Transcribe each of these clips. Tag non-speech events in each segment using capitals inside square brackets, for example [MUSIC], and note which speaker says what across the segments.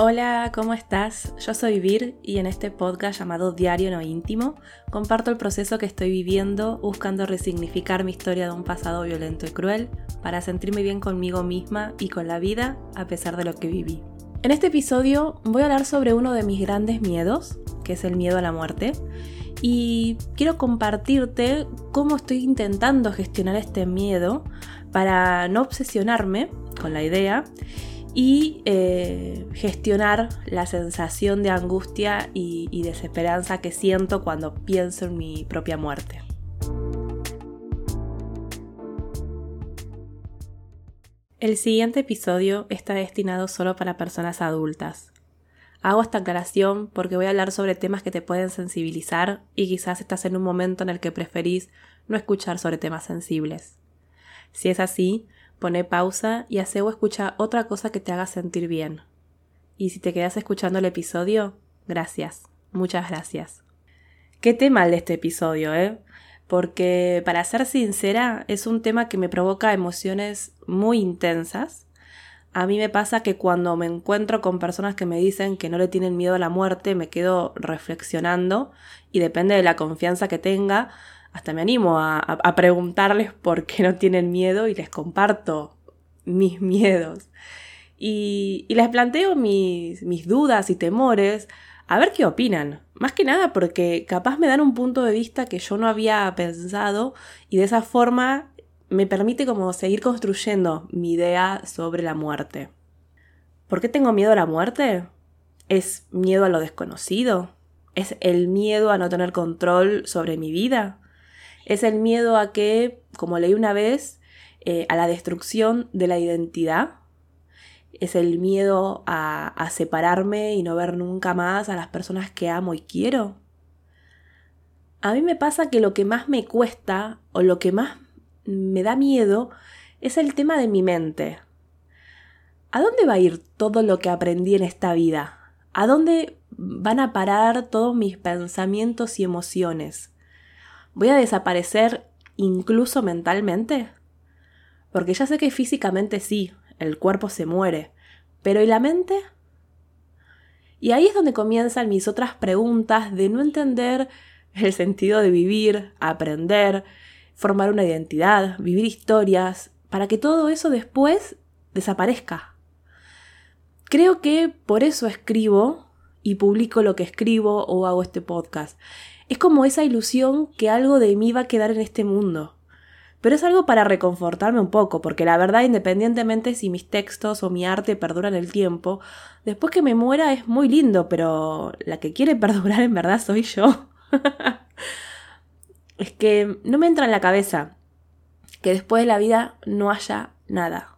Speaker 1: Hola, ¿cómo estás? Yo soy Vir y en este podcast llamado Diario No Íntimo comparto el proceso que estoy viviendo buscando resignificar mi historia de un pasado violento y cruel para sentirme bien conmigo misma y con la vida a pesar de lo que viví. En este episodio voy a hablar sobre uno de mis grandes miedos, que es el miedo a la muerte, y quiero compartirte cómo estoy intentando gestionar este miedo para no obsesionarme con la idea y eh, gestionar la sensación de angustia y, y desesperanza que siento cuando pienso en mi propia muerte. El siguiente episodio está destinado solo para personas adultas. Hago esta aclaración porque voy a hablar sobre temas que te pueden sensibilizar y quizás estás en un momento en el que preferís no escuchar sobre temas sensibles. Si es así, Pone pausa y hace o escucha otra cosa que te haga sentir bien. Y si te quedas escuchando el episodio, gracias, muchas gracias. Qué tema el de este episodio, ¿eh? Porque, para ser sincera, es un tema que me provoca emociones muy intensas. A mí me pasa que cuando me encuentro con personas que me dicen que no le tienen miedo a la muerte, me quedo reflexionando y depende de la confianza que tenga, hasta me animo a, preguntarles por qué no tienen miedo y les comparto mis [LAUGHS] miedos. Y, les planteo mis, mis dudas y temores a ver qué opinan. Más que nada porque capaz me dan un punto de vista que yo no había pensado y de esa forma me permite como seguir construyendo mi idea sobre la muerte. ¿Por qué tengo miedo a la muerte? ¿Es miedo a lo desconocido? ¿Es el miedo a no tener control sobre mi vida? Es el miedo a que, como leí una vez, eh, a la destrucción de la identidad. Es el miedo a, a separarme y no ver nunca más a las personas que amo y quiero. A mí me pasa que lo que más me cuesta o lo que más me da miedo es el tema de mi mente. ¿A dónde va a ir todo lo que aprendí en esta vida? ¿A dónde van a parar todos mis pensamientos y emociones? ¿Voy a desaparecer incluso mentalmente? Porque ya sé que físicamente sí, el cuerpo se muere, pero ¿y la mente? Y ahí es donde comienzan mis otras preguntas de no entender el sentido de vivir, aprender, formar una identidad, vivir historias, para que todo eso después desaparezca. Creo que por eso escribo y publico lo que escribo o hago este podcast. Es como esa ilusión que algo de mí va a quedar en este mundo. Pero es algo para reconfortarme un poco, porque la verdad, independientemente si mis textos o mi arte perduran el tiempo, después que me muera es muy lindo, pero la que quiere [LAUGHS] perdurar en verdad soy yo. [LAUGHS] es que no me entra en la cabeza que después de la vida no haya nada.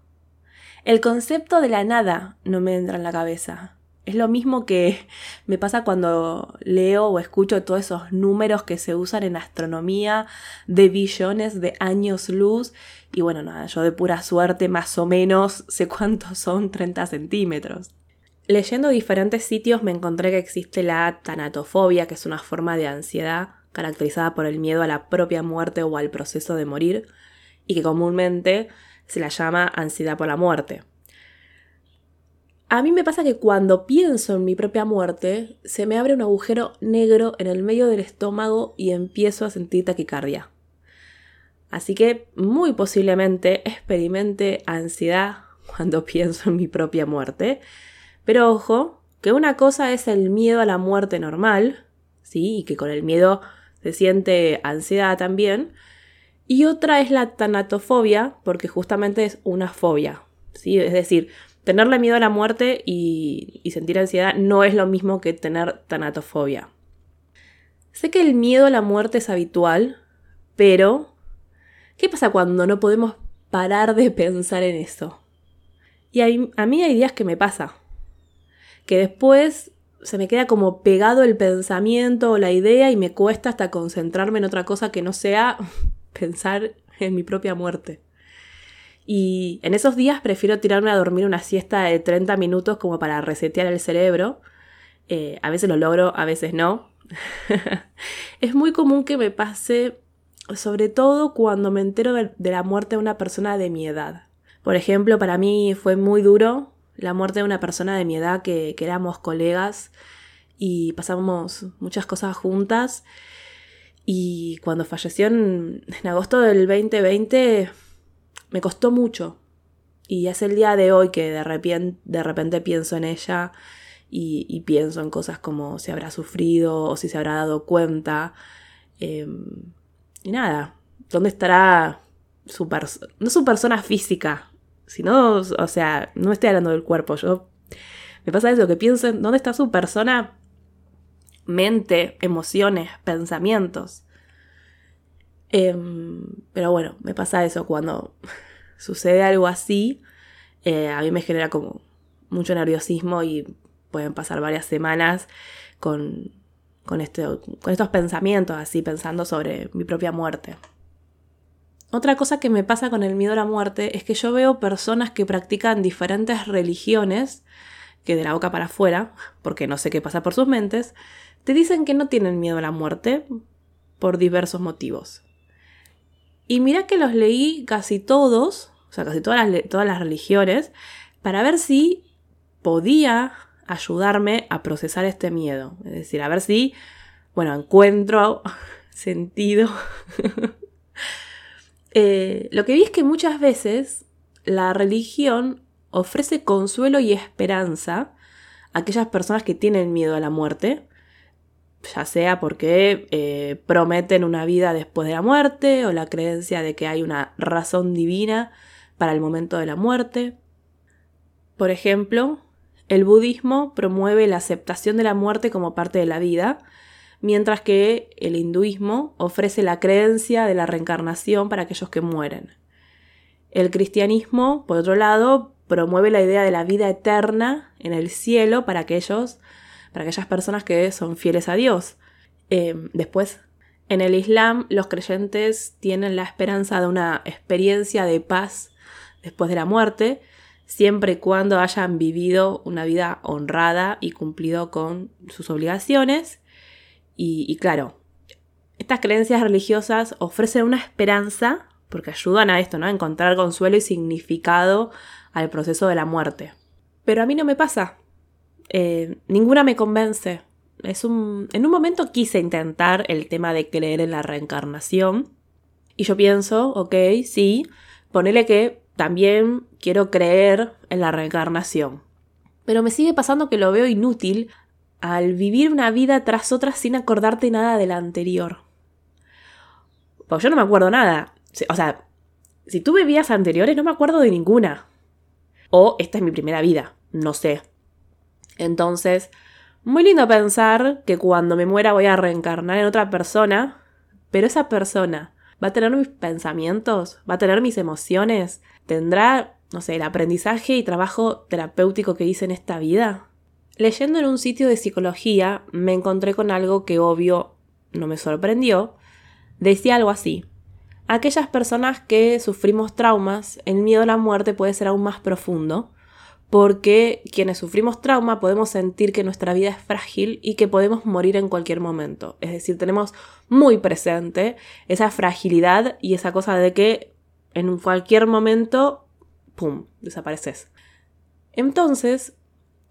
Speaker 1: El concepto de la nada no me entra en la cabeza. Es lo mismo que [LAUGHS] me pasa cuando leo o escucho todos esos números que se usan en astronomía de billones de años luz. Y bueno, nada, yo de pura suerte más o menos [LAUGHS] sé cuántos son 30 centímetros. Leyendo diferentes sitios me encontré que existe la tanatofobia, que es una forma de ansiedad caracterizada por el miedo a la propia muerte o al proceso de morir, y que comúnmente se la llama ansiedad por la muerte. A mí me pasa que cuando pienso en mi propia muerte, se me abre un agujero negro en el medio del estómago y empiezo a sentir taquicardia. Así que muy posiblemente experimente ansiedad [LAUGHS] cuando pienso en mi propia muerte. Pero ojo, que una cosa es el miedo a la muerte normal, ¿sí? Y que con el miedo se siente ansiedad también. Y otra es la tanatofobia, porque justamente es una fobia, ¿sí? Es decir, tenerle miedo a la muerte y, sentir ansiedad no es lo mismo que tener tanatofobia. Sé que el miedo a la muerte es habitual, pero ¿qué pasa cuando no podemos parar de pensar en eso? Y a mí hay días que me pasa, que después se me queda como pegado el pensamiento o la idea y me cuesta hasta concentrarme en otra cosa que no sea [LAUGHS] pensar en mi propia muerte. Y en esos días prefiero tirarme a dormir una siesta de 30 minutos como para resetear el cerebro. Eh, a veces lo logro, a veces no. [LAUGHS] es muy común que me pase, sobre todo cuando me entero de, la muerte de una persona de mi edad. Por ejemplo, para mí fue muy duro la muerte de una persona de mi edad que, éramos colegas y pasamos muchas cosas juntas. Y cuando falleció en, agosto del 2020 me costó mucho. Y es el día de hoy que de repente, de repente pienso en ella y, pienso en cosas como si habrá sufrido o si se habrá dado cuenta. Em, y nada, ¿dónde estará su persona? No su persona física, sino, o sea, no estoy hablando del cuerpo. Yo me pasa eso, que pienso en dónde está su persona mente, emociones, pensamientos. Em, pero bueno, me pasa eso cuando [LAUGHS] sucede algo así. Eh, a mí me genera como mucho nerviosismo y pueden pasar varias semanas con, con, este, con estos pensamientos, así pensando sobre mi propia muerte. Otra cosa que me pasa con el miedo a la muerte es que yo veo personas que practican diferentes religiones, que de la boca para afuera, porque no sé qué pasa por sus mentes, te dicen que no tienen miedo a la muerte por diversos motivos. Y mira que los leí casi todos, o sea, casi todas las, todas las religiones, para ver si podía ayudarme a procesar este miedo. Es decir, a ver si, bueno, encuentro [LAUGHS] sentido. [LAUGHS] Eh, lo que vi es que muchas veces la religión ofrece consuelo y esperanza a aquellas personas que tienen miedo a la muerte, ya sea porque eh, prometen una vida después de la muerte o la creencia de que hay una razón divina para el momento de la muerte. Por ejemplo, el budismo promueve la aceptación de la muerte como parte de la vida, mientras que el hinduismo ofrece la creencia de la reencarnación para aquellos que mueren. El cristianismo, por otro lado, promueve la idea de la vida eterna en el cielo para aquellos, para aquellas personas que son fieles a Dios. Eh, después, en el Islam, los creyentes tienen la esperanza de una experiencia de paz después de la muerte, siempre y cuando hayan vivido una vida honrada y cumplido con sus obligaciones. Y, claro, estas creencias religiosas ofrecen una esperanza porque ayudan a esto, ¿no? A encontrar consuelo y significado al proceso de la muerte. Pero a mí no me pasa. Eh, ninguna me convence. Es un, en un momento quise intentar el tema de creer en la reencarnación. Y yo pienso, ok, sí, ponele que también quiero creer en la reencarnación. Pero me sigue pasando que lo veo inútil al vivir una vida tras otra sin acordarte nada de la anterior. Pues yo no me acuerdo nada. O sea, si tú vivías anteriores no me acuerdo de ninguna. O esta es mi primera vida, no sé. Entonces, muy lindo pensar que cuando me muera voy a reencarnar en otra persona, pero esa persona va a tener mis pensamientos, va a tener mis emociones, tendrá, no sé, el aprendizaje y trabajo terapéutico que hice en esta vida. Leyendo en un sitio de psicología me encontré con algo que obvio no me sorprendió. Decía algo así. Aquellas personas que sufrimos traumas, el miedo a la muerte puede ser aún más profundo, porque quienes sufrimos trauma podemos sentir que nuestra vida es frágil y que podemos morir en cualquier momento. Es decir, tenemos muy presente esa fragilidad y esa cosa de que en cualquier momento, ¡pum!, desapareces. Entonces,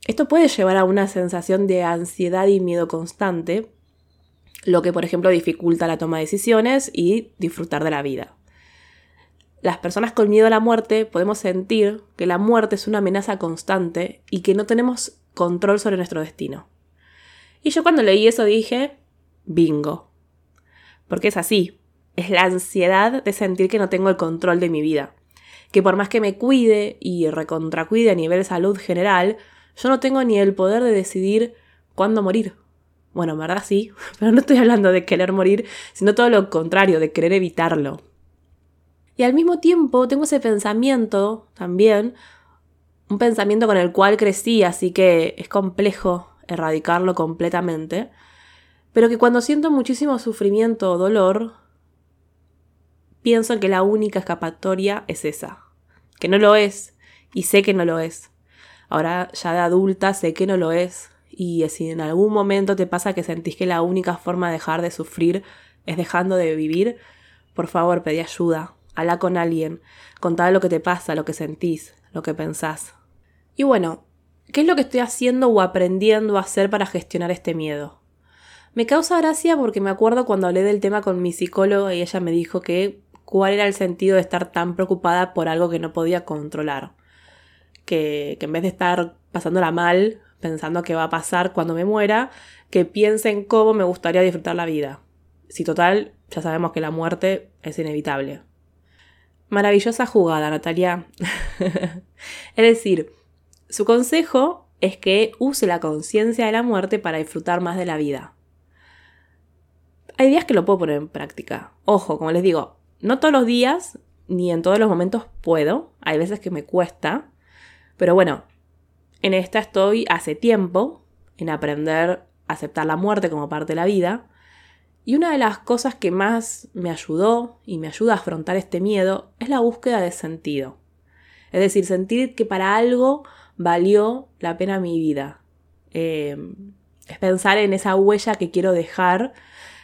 Speaker 1: esto puede llevar a una sensación de ansiedad y miedo constante, lo que por ejemplo dificulta la toma de decisiones y disfrutar de la vida. Las personas con miedo a la muerte podemos sentir que la muerte es una amenaza constante y que no tenemos control sobre nuestro destino. Y yo cuando leí eso dije, bingo. Porque es así, es la ansiedad de sentir que no tengo el control de mi vida. Que por más que me cuide y recontracuide a nivel salud general, yo no tengo ni el poder de decidir cuándo morir. Bueno, en verdad sí, [LAUGHS] pero no estoy hablando de querer morir, sino todo lo contrario, de querer evitarlo. Y al mismo tiempo tengo ese pensamiento también, un pensamiento con el cual crecí, así que es complejo erradicarlo completamente, pero que cuando siento muchísimo sufrimiento o dolor, pienso que la única escapatoria es esa, que no lo es, y sé que no lo es. Ahora ya de adulta sé que no lo es y si en algún momento te pasa que sentís que la única forma de dejar de sufrir es dejando de vivir, por favor pedí ayuda, habla con alguien, contá lo que te pasa, lo que sentís, lo que pensás. Y bueno, ¿Qué es lo que estoy haciendo o aprendiendo a hacer para gestionar este miedo? Me causa gracia porque me acuerdo cuando hablé del tema con mi psicóloga y ella me dijo que cuál era el sentido de estar tan preocupada por algo que no podía controlar. Que, en vez de estar pasándola mal, pensando qué va a pasar cuando me muera, que piense en cómo me gustaría disfrutar la vida. Si total, ya sabemos que la muerte es inevitable. Maravillosa jugada, Natalia. [LAUGHS] es decir, su consejo es que use la conciencia de la muerte para disfrutar más de la vida. Hay días que lo puedo poner en práctica. Ojo, como les digo, no todos los días ni en todos los momentos puedo. Hay veces que me cuesta. Pero bueno, en esta estoy hace tiempo en aprender a aceptar la muerte como parte de la vida. Y una de las cosas que más me ayudó y me ayuda a afrontar este miedo es la búsqueda de sentido. Es decir, sentir que para algo valió la pena mi vida. Eh, es pensar en esa huella que quiero dejar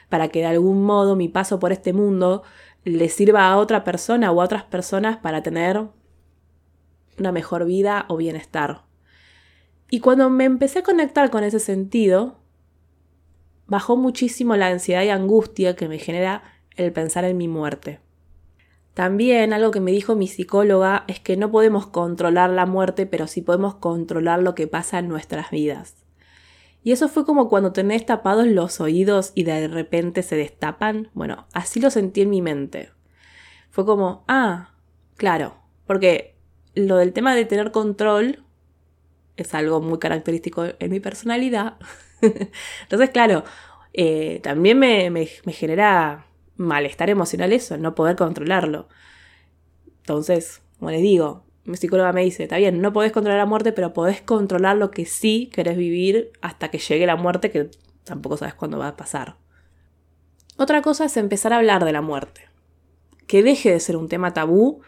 Speaker 1: para que de algún modo mi paso por este mundo le sirva a otra persona o a otras personas para tener una mejor vida o bienestar. Y cuando me empecé a conectar con ese sentido, bajó muchísimo la ansiedad y angustia que me genera el pensar en mi muerte. También algo que me dijo mi psicóloga es que no podemos controlar la muerte, pero sí podemos controlar lo que pasa en nuestras vidas. Y eso fue como cuando tenés tapados los oídos y de repente se destapan. Bueno, así lo sentí en mi mente. Fue como, ah, claro, porque lo del tema de tener control es algo muy característico en mi personalidad. [LAUGHS] Entonces, claro, eh, también me, me, genera malestar emocional eso, no poder controlarlo. Entonces, como les digo, mi psicóloga me dice, está bien, no podés controlar la muerte, pero podés controlar lo que sí querés vivir hasta que llegue la muerte, que tampoco sabes cuándo va a pasar. Otra cosa es empezar a hablar de la muerte. Que deje de ser un tema tabú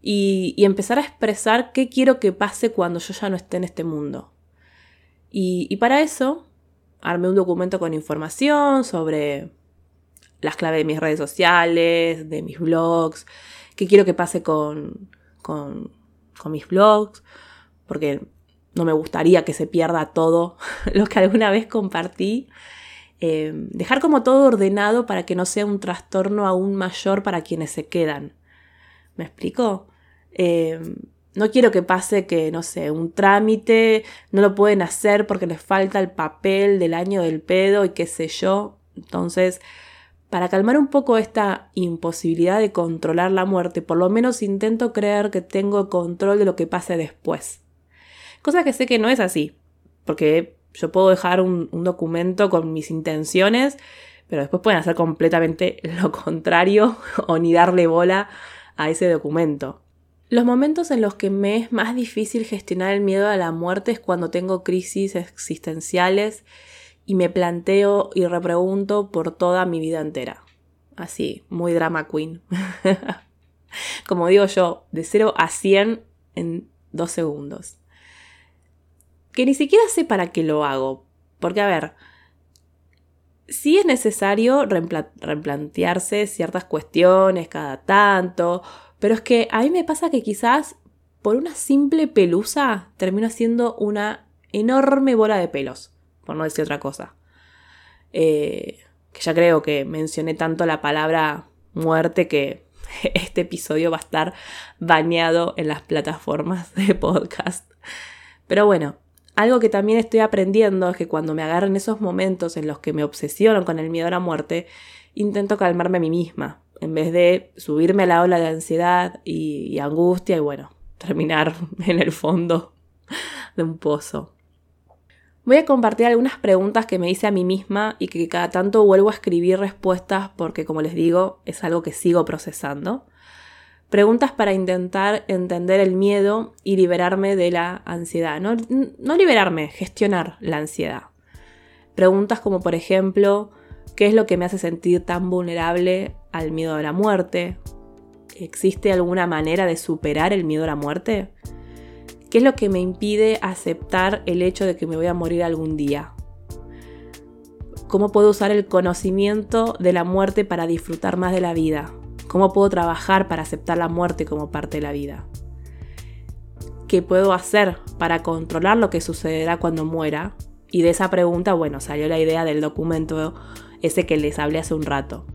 Speaker 1: y, empezar a expresar qué quiero que pase cuando yo ya no esté en este mundo. Y, para eso, armé un documento con información sobre las claves de mis redes sociales, de mis blogs, qué quiero que pase con, con, mis blogs, porque no me gustaría que se pierda todo [LAUGHS] lo que alguna vez compartí. Eh, dejar como todo ordenado para que no sea un trastorno aún mayor para quienes se quedan. ¿Me explico? Eh, no quiero que pase que, no sé, un trámite no lo pueden hacer porque les falta el papel del año del pedo y qué sé yo. Entonces, para calmar un poco esta imposibilidad de controlar la muerte, por lo menos intento creer que tengo control de lo que pase después. Cosa que sé que no es así, porque yo puedo dejar un, un documento con mis intenciones, pero después pueden hacer completamente lo [LAUGHS] contrario o ni darle bola a ese documento. Los momentos en los que me es más difícil gestionar el miedo a la muerte es cuando tengo crisis existenciales y me planteo y repregunto por toda mi vida entera. Así, muy drama queen. [LAUGHS] Como digo yo, de 0 a 100 en dos segundos. Que ni siquiera sé para qué lo hago. Porque, a ver, sí es necesario replantearse ciertas cuestiones cada tanto, pero es que a mí me pasa que quizás por una simple pelusa termino haciendo una enorme bola de pelos, por no decir otra cosa. Eh, que ya creo que mencioné tanto la palabra muerte que [LAUGHS] este episodio va a estar bañado en las plataformas de podcast. Pero bueno, algo que también estoy aprendiendo es que cuando me agarren esos momentos en los que me obsesiono con el miedo a la muerte, intento calmarme a mí misma en vez de subirme a la ola de ansiedad y, angustia y bueno, terminar [LAUGHS] en el fondo de un pozo. Voy a compartir algunas preguntas que me hice a mí misma y que cada tanto vuelvo a escribir respuestas porque como les digo es algo que sigo procesando. Preguntas para intentar entender el miedo y liberarme de la ansiedad. No, liberarme, gestionar la ansiedad. Preguntas como por ejemplo, ¿qué es lo que me hace sentir tan vulnerable al miedo a la muerte? ¿Existe alguna manera de superar el miedo a la muerte? ¿Qué es lo que me impide aceptar el hecho de que me voy a morir algún día? ¿Cómo puedo usar el conocimiento de la muerte para disfrutar más de la vida? ¿Cómo puedo trabajar para aceptar la muerte como parte de la vida? ¿qué puedo hacer para controlar lo que sucederá cuando muera? Y de esa pregunta, bueno, salió la idea del documento ese que les hablé hace un rato.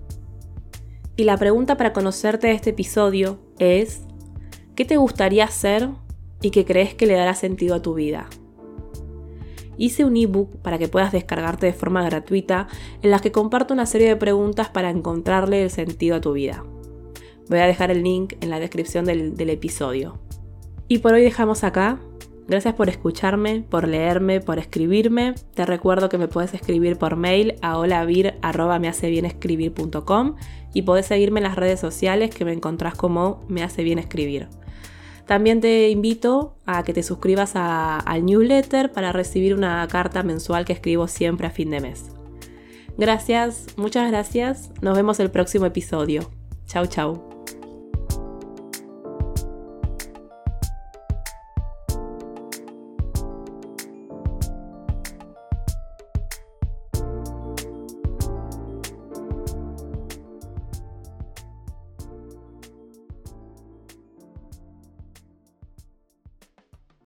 Speaker 1: Y la pregunta para conocerte de este episodio es, ¿qué te gustaría hacer y qué crees que le dará sentido a tu vida? Hice un ebook para que puedas descargarte de forma gratuita en las que comparto una serie de preguntas para encontrarle el sentido a tu vida. Voy a dejar el link en la descripción del, episodio. Y por hoy dejamos acá. Gracias por escucharme, por leerme, por escribirme. Te recuerdo que me puedes escribir por mail a holavir.mehacebienescribir.com y podés seguirme en las redes sociales que me encontrás como Me hace bien escribir. También te invito a que te suscribas al newsletter para recibir una carta mensual que escribo siempre a fin de mes. Gracias, muchas gracias. Nos vemos el próximo episodio. Chau, chau.